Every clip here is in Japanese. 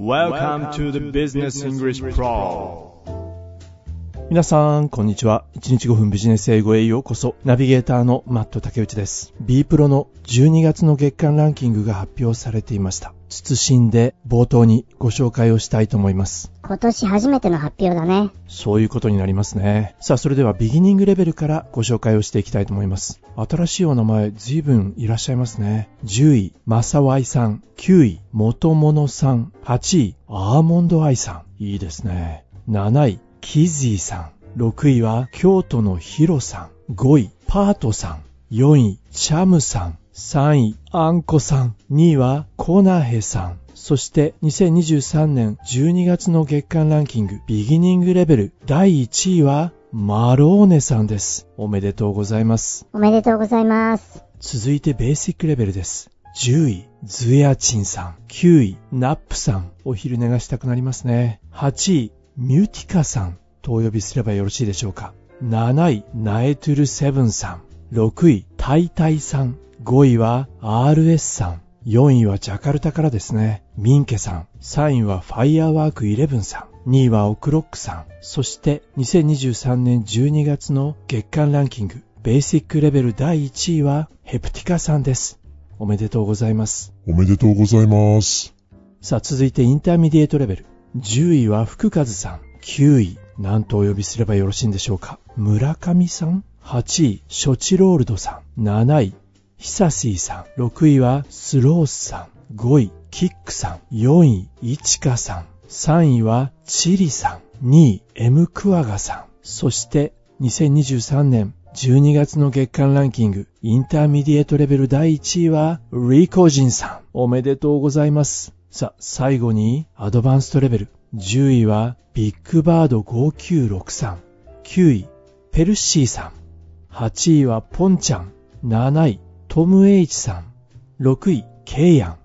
Welcome, to the, Business English, Pro. 皆さん、こんにちは。1日5分ビジネス英語へようこそ。ナビゲーターのマット竹内です。B プロの12月の月間ランキングが発表されていました。謹んで冒頭にご紹介をしたいと思います。今年初めての発表だね。そういうことになりますね。さあ、それではビギニングレベルからご紹介をしていきたいと思います。新しいお名前、随分いらっしゃいますね。10位、マサワイさん。9位、元モさん。8位、アーモンドアイさん。いいですね。7位、キズィさん。6位は京都のヒロさん。5位、パートさん。4位、チャムさん。3位、アンコさん。2位は、コナヘさん。そして、2023年12月の月間ランキング、 Beginning レベル第1位は、マローネさんです。おめでとうございます。おめでとうございます。続いてベーシックレベルです。10位、ズヤチンさん。9位、ナップさん。お昼寝がしたくなりますね。8位、ミュティカさん。とお呼びすればよろしいでしょうか。7位、ナエトゥルセブンさん。6位、タイタイさん。5位は RS さん。4位はジャカルタからですね。ミンケさん。3位はファイアーワーク11さん。2位はオクロックさん。そして2023年12月の月間ランキング、ベーシックレベル第1位はヘプティカさんです。おめでとうございます。おめでとうございます。さあ続いて Intermediate レベル。10位は福和さん。9位、何とお呼びすればよろしいんでしょうか。村上さん ?8 位、ショチロールドさん。7位、ヒサシーさん。6位はスロースさん。5位、キックさん。4位、イチカさん。3位はチリさん。2位、エムクワガさん。そして、2023年12月の月間ランキング、 Intermediate レベル第1位は、リコジンさん。おめでとうございます。さあ、最後に、 Advanced レベル。10位は、ビッグバード5963。9位、ペルシーさん。8位は、ポンちゃん。7位、トム・エイチさん。6位、ケイヤン。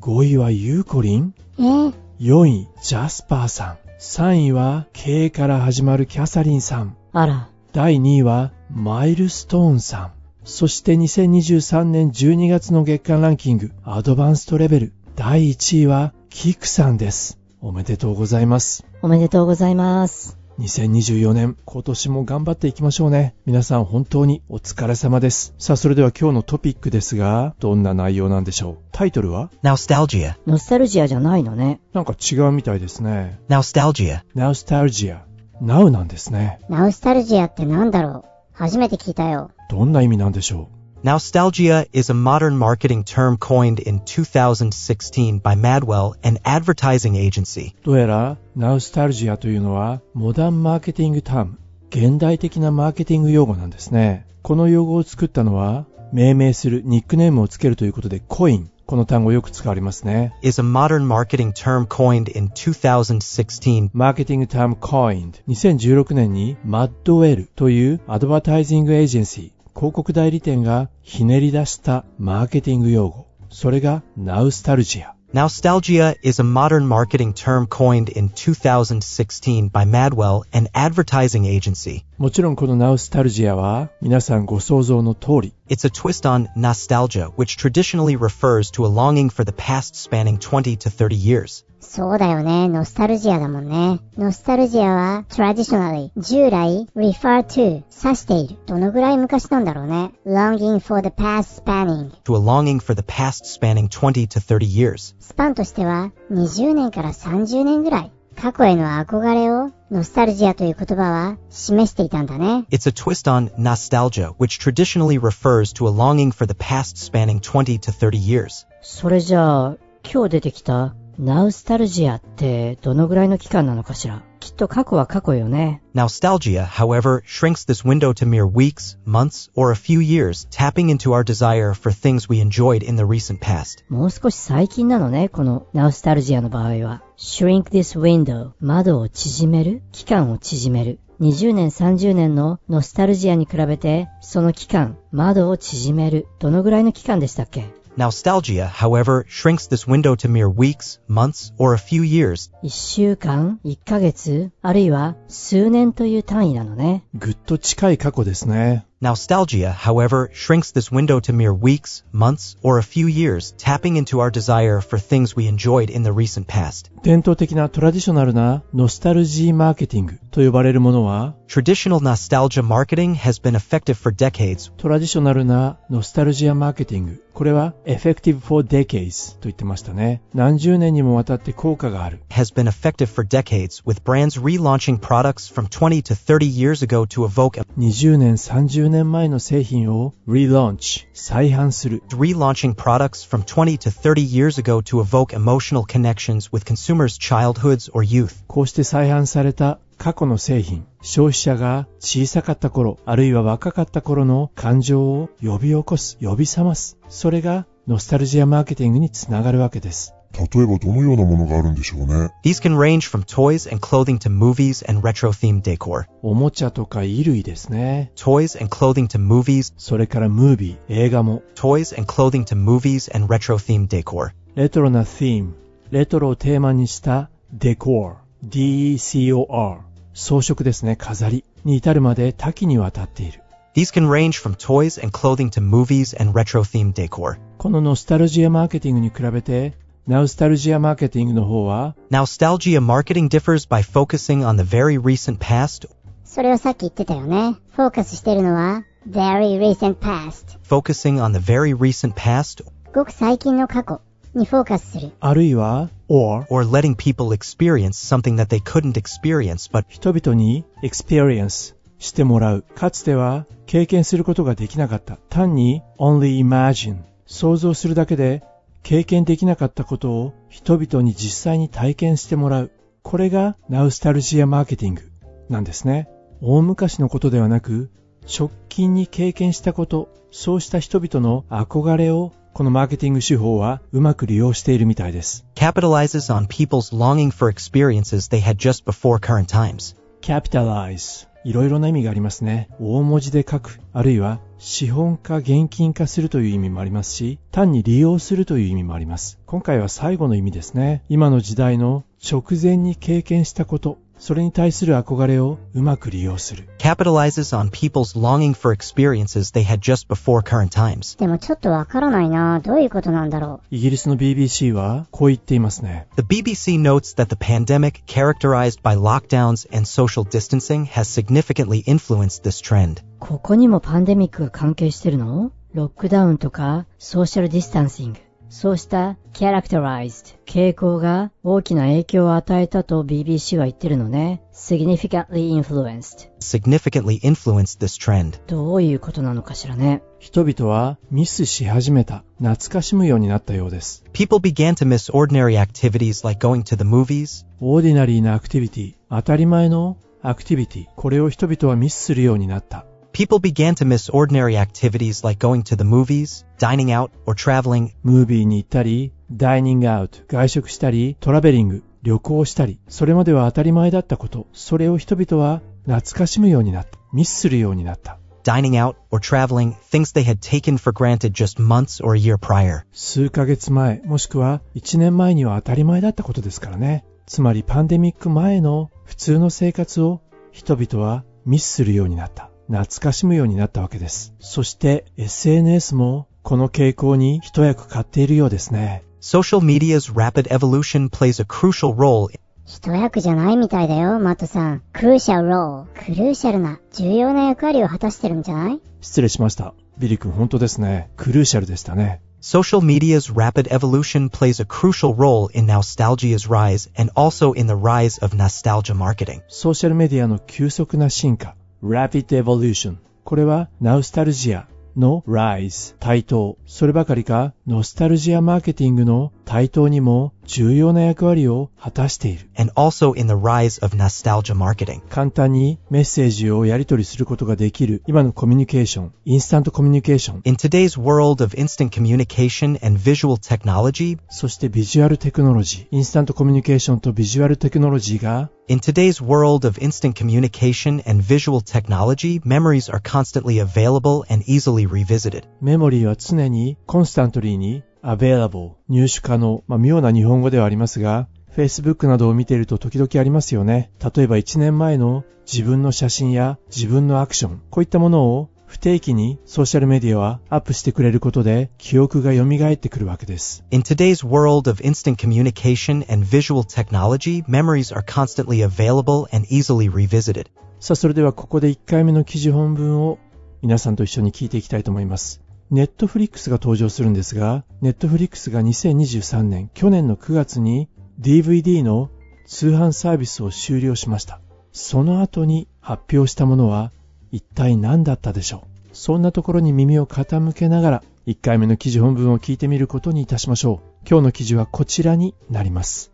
5位は、ユーコリン。えー、4位、ジャスパーさん。3位は、K から始まるキャサリンさん。あら。第2位は、マイルストーンさん。そして2023年12月の月間ランキング、アドバンストレベル。第1位は、キクさんです。おめでとうございます。おめでとうございます。2024年、今年も頑張っていきましょうね。皆さん本当にお疲れ様です。さあ、それでは今日のトピックですが、どんな内容なんでしょう？タイトルは？Nostalgia. ノスタルジアじゃないのね。なんか違うみたいですね。Nostalgia. Nostalgia。Now なんですね。ナウスタルジアってなんだろう？初めて聞いたよ。どんな意味なんでしょ Nostalgia is a modern marketing term coined in 2016 by Madwell, an advertising agency. うどうやら、ナウスタルジアというのは、モダンマーケティングターム、現代的なマーケティング用語なんですね。この用語を作ったのは、命名するニックネームをつけるということで、コイン。この単語よく使われますね。is a modern marketing term coined in 2016マーケティングターム coined。2016年に、マッドウェルというアドバタイジングエージェンシー、広告代理店がひねり出したマーケティング用語。それが、ナウスタルジア。Nostalgia is a modern marketing term coined in 2016 by Madwell, an advertising agency. もちろんこのナウスタルジアは、皆さんご想像の通り、It's a twist on nostalgia, which traditionally refers to a longing for the past spanning 20 to 30 years. そうだよね。ノスタルジアだもんね。ノスタルジアは traditionally 従来 refer to 指している。どのぐらい昔なんだろうね。longing for the past spanning To a longing for the past spanning 20 to 30 years. スパンとしては20年から30年ぐらい。過去への憧れをノスタルジアという言葉は示していたんだね。It's a twist on nostalgia, which traditionally refers to a longing for the past spanning 20 to 30 years. それじゃあ、今日出てきたナウスタルジアってどのぐらいの期間なのかしらきっと過去は過去よね。Nostalgia, however, shrinks this window to mere weeks, months, or a few years, tapping into our desire for things we enjoyed in the recent past. もう少し最近なのね、このナウスタルジアの場合は。shrink this window 窓を縮める期間を縮める。20年30年のノスタルジアに比べて、その期間、窓を縮める。どのぐらいの期間でしたっけ Nostalgia, however, shrinks this window to mere weeks, months, or a few years, 一週間一ヶ月あるいは数年という単位なのね。ぐっと近い過去ですね。 Nostalgia, however, shrinks this window to mere weeks, months, or a few years, tapping into our desire for things we enjoyed in the recent past. 伝統的なトラディショナルなノスタルジーマーケティングと呼ばれるものは、 Traditional nostalgia marketing has been effective for decades トラディショナルなノスタルジアマーケティング。これは effective for decades と言ってましたね。何十年にもわたって効果がある。 has been effective for decades, with brands relaunching products from 20 to 30 years ago to evoke 20年、30年 前の製品を relaunch、再販する。relaunching products from 20 to 30 years ago to evoke emotional connections with consumers' childhoods or youth. こうして再販された過去の製品、消費者が小さかった頃、あるいは若かった頃の感情を呼び起こす、呼び覚ます。それがノスタルジアマーケティングにつながるわけです。例えばどのようなものがあるんでしょうね。These can range from toys and clothing to movies and retro-themed decor. おもちゃとか衣類ですね。Toys and clothing to movies, それからムービー、映画も。toys and clothing to movies and retro-themed decor. レトロな theme、レトロをテーマにしたデコー、D-E-C-O-R、装飾ですね、飾りに至るまで多岐にわたっている。These can range from toys and clothing to movies and retro-themed decor. このノスタルジアマーケティングに比べて、ナウスタルジアマーケティングの方は、Nostalgia marketing differs by focusing on the very recent past, それをさっき言ってたよね。フォーカスしてるのは very recent past。focusing on the very recent past, ごく最近の過去にフォーカスする。あるいは、or、or letting people experience something that they couldn't experience but 人々に experience してもらう。かつては経験することができなかった。単に only imagine 想像するだけで経験できなかったことを人々に実際に体験してもらう。これがナウスタルジアマーケティングなんですね。大昔のことではなく直近に経験したこと、そうした人々の憧れをこのマーケティング手法はうまく利用しているみたいです。capitalizes on people's longing for experiences they had just before current times. capitalize いろいろな意味がありますね。大文字で書く、あるいは資本化、現金化するという意味もありますし、単に利用するという意味もあります。今回は最後の意味ですね。今の時代の直前に経験したこと、それに対する憧れをうまく利用する。 Capitalizes on people's longing for experiences they had just before current times. でもちょっとわからないなどういうことなんだろイギリスの BBC はこう言っていますね。 The BBC notes that the pandemic, characterized by lockdowns and social distancing, has significantly influenced this trend. ここにもパンデミックが関係してるのロックダウンとかソーシャルディスタンシング。 そうした characterized 傾向が大きな影響を与えたと BBC は言ってるのね。significantly influenced。Significantly influenced this trend. どういうことなのかしらね。人々は miss し始めた、懐かしむようになったようです。People began to miss ordinary activities like going to the movies, ordinary な activity、当たり前の activity、これを人々は missするようになった。People began to miss ordinary activities like going to the movies, dining out, or traveling, movie に行ったり、 dining out、外食したり、 traveling、旅行したり、それまでは当たり前だったこと、それを人々は懐かしむようになった。ミスするようになった。dining out, or traveling, things they had taken for granted just months or a year prior. 数ヶ月前、もしくは1年前には当たり前だったことですからね。つまりパンデミック前の普通の生活を人々はミスするようになった。懐かしむようになったわけです。そして SNS もこの傾向に一役買っているようですね。Social media's rapid evolution plays a crucial role 一役じゃないみたいだよ、マットさん。クルーシャルロー。クルーシャルな、重要な役割を果たしてるんじゃない失礼しました。ビリ君本当ですね。クルーシャルでしたね。Social media's rapid evolution plays a crucial role in nostalgia's rise and also in the rise of nostalgia marketing. ソーシャルメディアの急速な進化、Rapid Evolution。これは、ナウスタルジアの Rise、対等。そればかりか、ノスタルジアマーケティングの対等にも重要な役割を果たしている。 and also in the rise of nostalgia marketing. 簡単にメッセージをやり取りすることができる今のコミュニケーション、インスタントコミュニケーション、 In today's world of instant communication and visual technology, そしてビジュアルテクノロジー、インスタントコミュニケーションとビジュアルテクノロジーが in today's world of instant communication and visual technology, memories are constantly available and easily revisited. メモリーは常にコンスタントリーに available 入手可能、まあ、妙な日本語ではありますが Facebook などを見ていると時々ありますよね。例えば1年前の自分の写真や自分のアクション、こういったものを不定期にソーシャルメディアはアップしてくれることで記憶が蘇ってくるわけです。In today's world of instant communication and visual technology, memories are constantly available and easily revisited. さあ、それではここで1回目の記事本文を皆さんと一緒に聞いていきたいと思います。ネットフリックスが登場するんですが、ネットフリックスが2023年、去年の9月に DVD の通販サービスを終了しました。その後に発表したものは一体何だったでしょうそんなところに耳を傾けながら1回目の記事本文を聞いてみることにいたしましょう。今日の記事はこちらになります。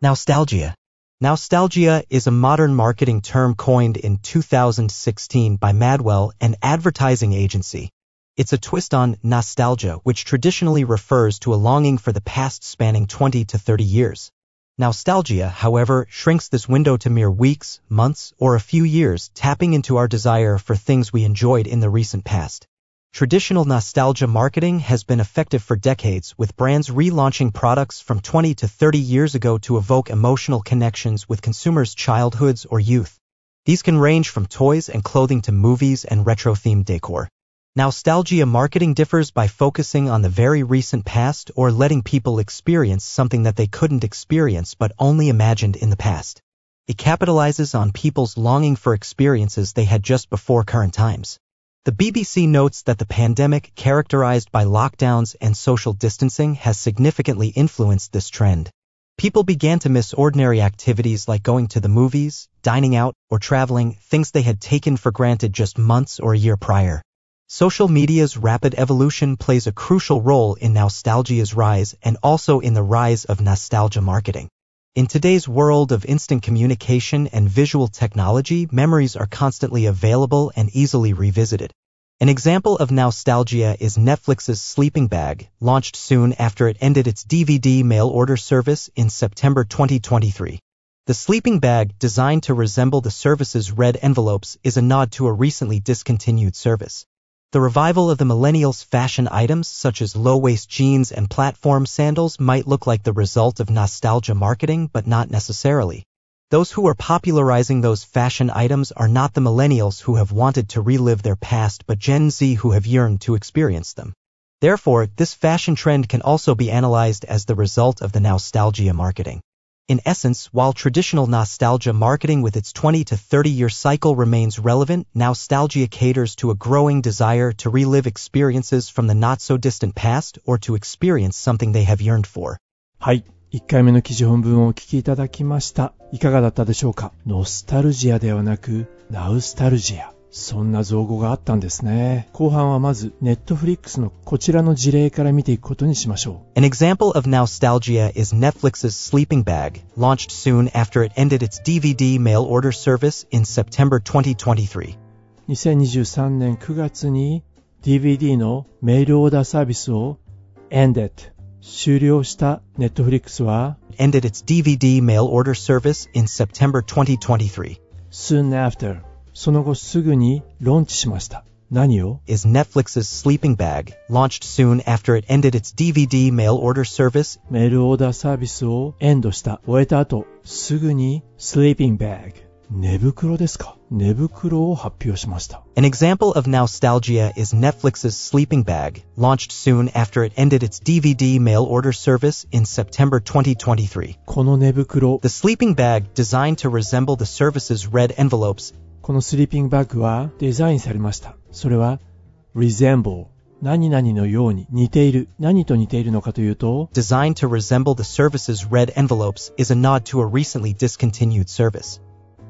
Nostalgia. Nostalgia is a modern marketing term coined in 2016 by Madwell, an advertising agency. It's a twist on nostalgia, which traditionally refers to a longing for the past spanning 20 to 30 years. Nostalgia, however, shrinks this window to mere weeks, months, or a few years, tapping into our desire for things we enjoyed in the recent past. Traditional nostalgia marketing has been effective for decades, with brands relaunching products from 20 to 30 years ago to evoke emotional connections with consumers' childhoods or youth. These can range from toys and clothing to movies and retro-themed decor. Nostalgia marketing differs by focusing on the very recent past or letting people experience something that they couldn't experience but only imagined in the past. It capitalizes on people's longing for experiences they had just before current times. The BBC notes that the pandemic, characterized by lockdowns and social distancing, has significantly influenced this trend. People began to miss ordinary activities like going to the movies, dining out, or traveling, things they had taken for granted just months or a year prior. Social media's rapid evolution plays a crucial role in nostalgia's rise and also in the rise of nostalgia marketing. In today's world of instant communication and visual technology, memories are constantly available and easily revisited. An example of nostalgia is Netflix's Sleeping Bag, launched soon after it ended its DVD mail order service in September 2023. The sleeping bag, designed to resemble the service's red envelopes, is a nod to a recently discontinued service. The revival of the millennials' fashion items such as low-waist jeans and platform sandals might look like the result of nostalgia marketing, but not necessarily. Those who are popularizing those fashion items are not the millennials who have wanted to relive their past, but Gen Z who have yearned to experience them. Therefore, this fashion trend can also be analyzed as the result of the nostalgia marketing. In essence, while traditional nostalgia marketing with its 20 to 30 year cycle remains relevant, nostalgia caters to a growing desire to relive experiences from the not so distant past or to experience something they have yearned for. はい。1回目の記事本文をお聞きいただきました。いかがだったでしょうかノスタルジアではなく、ナウスタルジア。 そんな造語があったんですね。後半はまず、ネットフリックスのこちらの事例から見ていくことにしましょ An example of nostalgia is Netflix's Sleeping Bag, launched soon after it ended its DVD mail order service in September 2023. う。2023年9月に DVD のメールオーダーサービスを ended 終了したネットフリックスは Ended its DVD mail order service in September 2023. soon after その後すぐにローンチしました。何を is Netflix's Sleeping Bag, launched soon after it ended its DVD mail order service メールオーダーサービスをエンドした、終えた後、すぐに sleeping bag 寝袋ですか寝袋を発表しました。 An example of nostalgia is Netflix's Sleeping Bag, launched soon after it ended its DVD mail order service in September 2023. この寝袋、 The sleeping bag, designed to resemble the service's red envelopes, このスリーピングバッグはデザインされました。それは resemble 何々のように似ている。何と似ているのかというと、designed to resemble the service's red envelopes, is a nod to a recently discontinued service.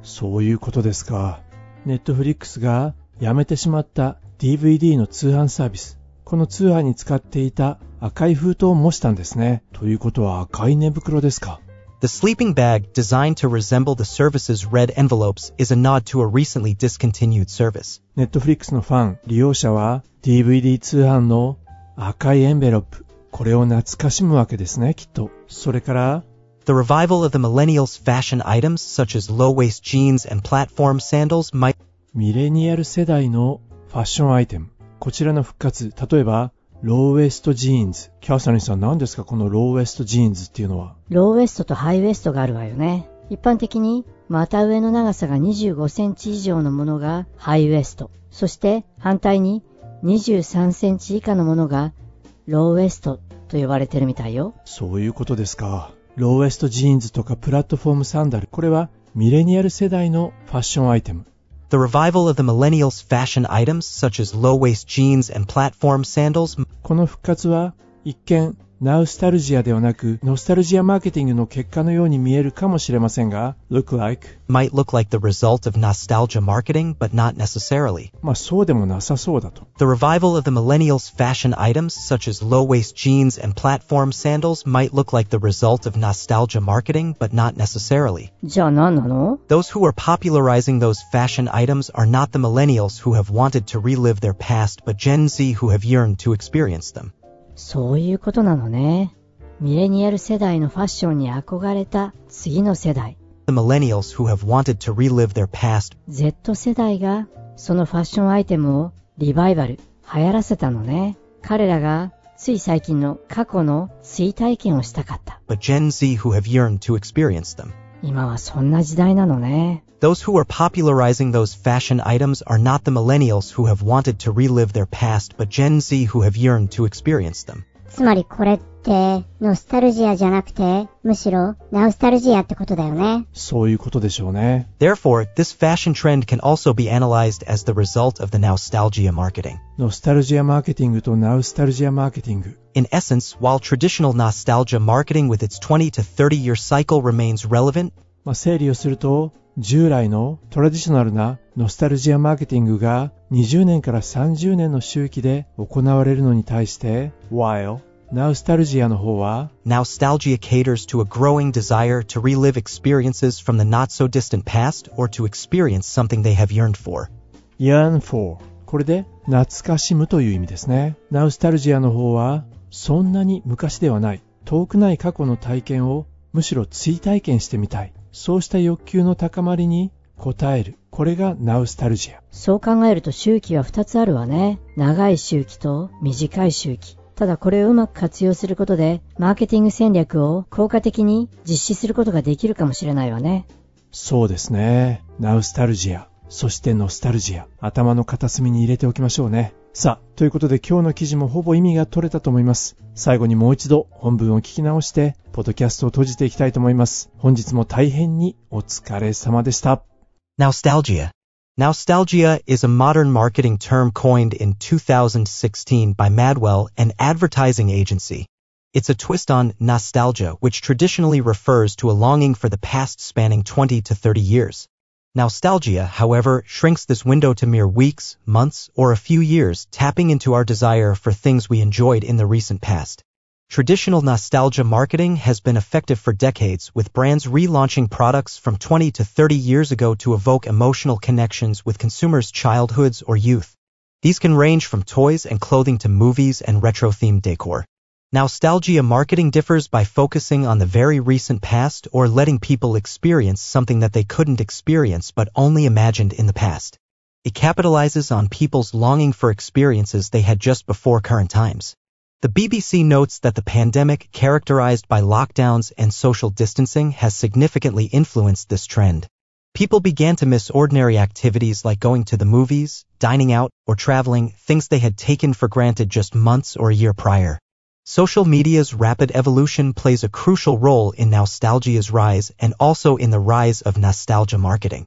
そういうことですか。ネットフリックスがやめてしまった DVD の通販サービス。この通販に使っていた赤い封筒を模したんですね。ということは赤い寝袋ですか。The sleeping bag, designed to resemble the service's red envelopes, is a nod to a recently discontinued service. ネットフリックスのファン、利用者は DVD 通販の赤いエンベロップ。これを懐かしむわけですね、きっと。それから、 The revival of the millennials' fashion items, such as low-waist jeans and platform sandals, might ミレニアル世代のファッションアイテム。こちらの復活。例えば、 ローウエストジーンズ。キャーサリンさん何ですか？このローウエストジーンズっていうのは。ローウエストとハイウエストがあるわよね。一般的に股上の長さが25センチ以上のものがハイウエスト。そして反対に23センチ以下のものがローウエストと呼ばれてるみたいよ。そういうことですか。ローウエストジーンズとかプラットフォームサンダル。これはミレニアル世代のファッションアイテム。The revival of the millennials' fashion items, such as low-waist jeans and platform sandals, この復活は一見 ナウスタルジアではなくノスタルジアマーケティングの結果のように見えるかもしれませんが look like might look like the result of nostalgia marketing, but not necessarily. まあそうでもなさそうだと The revival of the millennials' fashion items, such as low-waist jeans and platform sandals, might look like the result of nostalgia marketing, but not necessarily. じゃあ何なの Those who are popularizing those fashion items are not the millennials who have wanted to relive their past, but Gen Z who have yearned to experience them. そういうことなのね。ミレニアル世代のファッションに憧れた次の世代。Z 世代がそのファッションアイテムをリバイバル、流行らせたのね。彼らがつい最近の過去の追体験をしたかった。今はそんな時代なのね。 Those who are popularizing those fashion items are not the millennials who have wanted to relive their past, but Gen Z who have yearned to experience them. つまりこれっ て、ノスタルジアじゃなくて、むしろ、ナウスタルジアってことだよね。そういうことでしょうね Therefore, this fashion trend can also be analyzed as the result of the nostalgia marketing. ノスタルジアマーケティングとナウスタルジアマーケティング In essence, while traditional nostalgia marketing with its 20 to 30 year cycle remains relevant, まあ、整理をすると従来のトラディショナルなノスタルジアマーケティングが20年から30年の周期で行われるのに対して while ナウスタルジアの方は nostalgia caters to a growing desire to relive experiences from the not so distant past or to experience something they have yearned for. yearn for これで懐かしむという意味ですねナウスタルジアの方はそんなに昔ではない遠くない過去の体験をむしろ追体験してみたいそうした欲求の高まりに応えるこれがナウスタルジアそう考えると周期は2つあるわね。長い周期と短い周期。ただこれをうまく活用することで、マーケティング戦略を効果的に実施することができるかもしれないわね。そうですね。ナウスタルジア、そしてノスタルジア、頭の片隅に入れておきましょうね。さあ、ということで今日の記事もほぼ意味が取れたと思います。最後にもう一度本文を聞き直して、ポッドキャストを閉じていきたいと思います。本日も大変にお疲れ様でした。Nostalgia. Nostalgia is a modern marketing term coined in 2016 by Madwell, an advertising agency. It's a twist on nostalgia, which traditionally refers to a longing for the past spanning 20 to 30 years. Nostalgia, however, shrinks this window to mere weeks, months, or a few years, tapping into our desire for things we enjoyed in the recent past. Traditional nostalgia marketing has been effective for decades, with brands relaunching products from 20 to 30 years ago to evoke emotional connections with consumers' childhoods or youth. These can range from toys and clothing to movies and retro-themed decor. Nostalgia marketing differs by focusing on the very recent past or letting people experience something that they couldn't experience but only imagined in the past. It capitalizes on people's longing for experiences they had just before current times. The BBC notes that the pandemic, characterized by lockdowns and social distancing, has significantly influenced this trend. People began to miss ordinary activities like going to the movies, dining out, or traveling, things they had taken for granted just months or a year prior. Social media's rapid evolution plays a crucial role in nostalgia's rise and also in the rise of nostalgia marketing.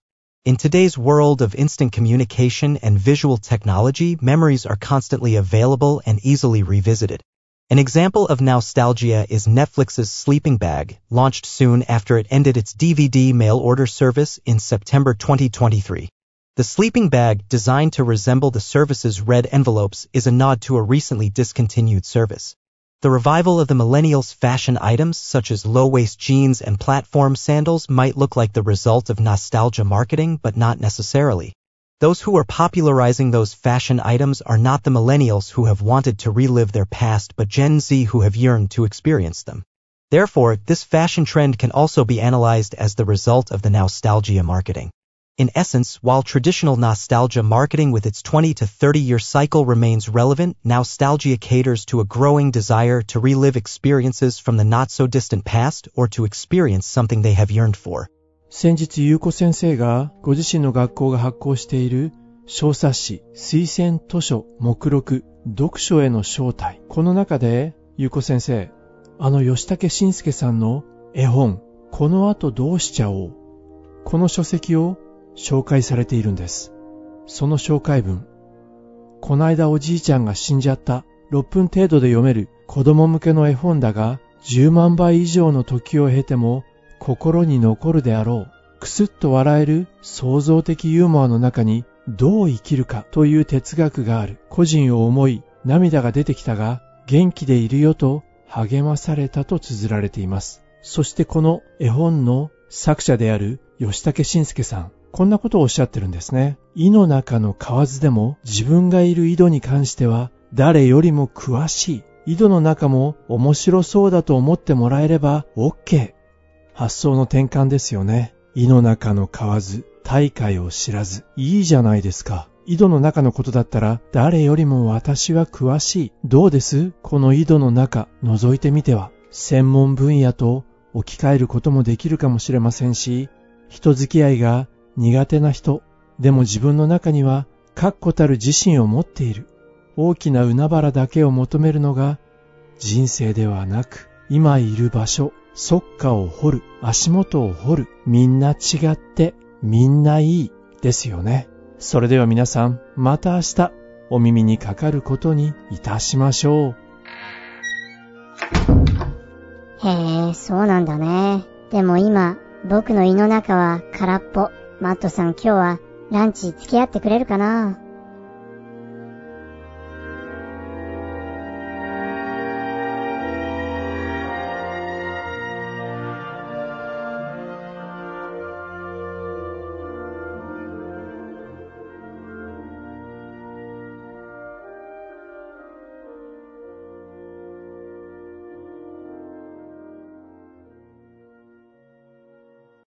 In today's world of instant communication and visual technology, memories are constantly available and easily revisited. An example of nostalgia is Netflix's Sleeping Bag, launched soon after it ended its DVD mail order service in September 2023. The sleeping bag, designed to resemble the service's red envelopes, is a nod to a recently discontinued service. The revival of the millennials' fashion items, such as low-waist jeans and platform sandals, might look like the result of nostalgia marketing, but not necessarily. Those who are popularizing those fashion items are not the millennials who have wanted to relive their past, but Gen Z who have yearned to experience them. Therefore, this fashion trend can also be analyzed as the result of the nostalgia marketing. In essence, while traditional nostalgia marketing with its 20 to 30 year cycle remains relevant, nostalgia caters to a growing desire to relive experiences from the not so distant past or to experience something they have yearned for. 先日、ゆうこ先生がご自身の学校が発行している小冊子、推薦図書、目録、読書への招待。この中で、ゆうこ先生、あの吉武慎介さんの絵本、この後どうしちゃおう。この書籍を紹介されているんです。その紹介文。こないだおじいちゃんが死んじゃった6分程度で読める子供向けの絵本だが、10万倍以上の時を経ても心に残るであろう。くすっと笑える創造的ユーモアの中にどう生きるか？という哲学がある。個人を思い涙が出てきたが元気でいるよと励まされたと綴られています。そしてこの絵本の作者である吉武慎介さん。こんなことをおっしゃってるんですね。井の中の蛙でも自分がいる井戸に関しては誰よりも詳しい。井戸の中も面白そうだと思ってもらえれば OK。発想の転換ですよね。井の中の蛙、大海を知らず。いいじゃないですか。井戸の中のことだったら誰よりも私は詳しい。どうです？この井戸の中、覗いてみては。専門分野と置き換えることもできるかもしれませんし、人付き合いが苦手な人、でも自分の中には確固たる自信を持っている。大きな海原だけを求めるのが人生ではなく、今いる場所、そっかを掘る、足元を掘る、みんな違って、みんないい、ですよね。それでは皆さん、また明日、お耳にかかることにいたしましょう。へえ、そうなんだね。でも今、僕の胃の中は空っぽ。マットさん今日はランチ付き合ってくれるかな？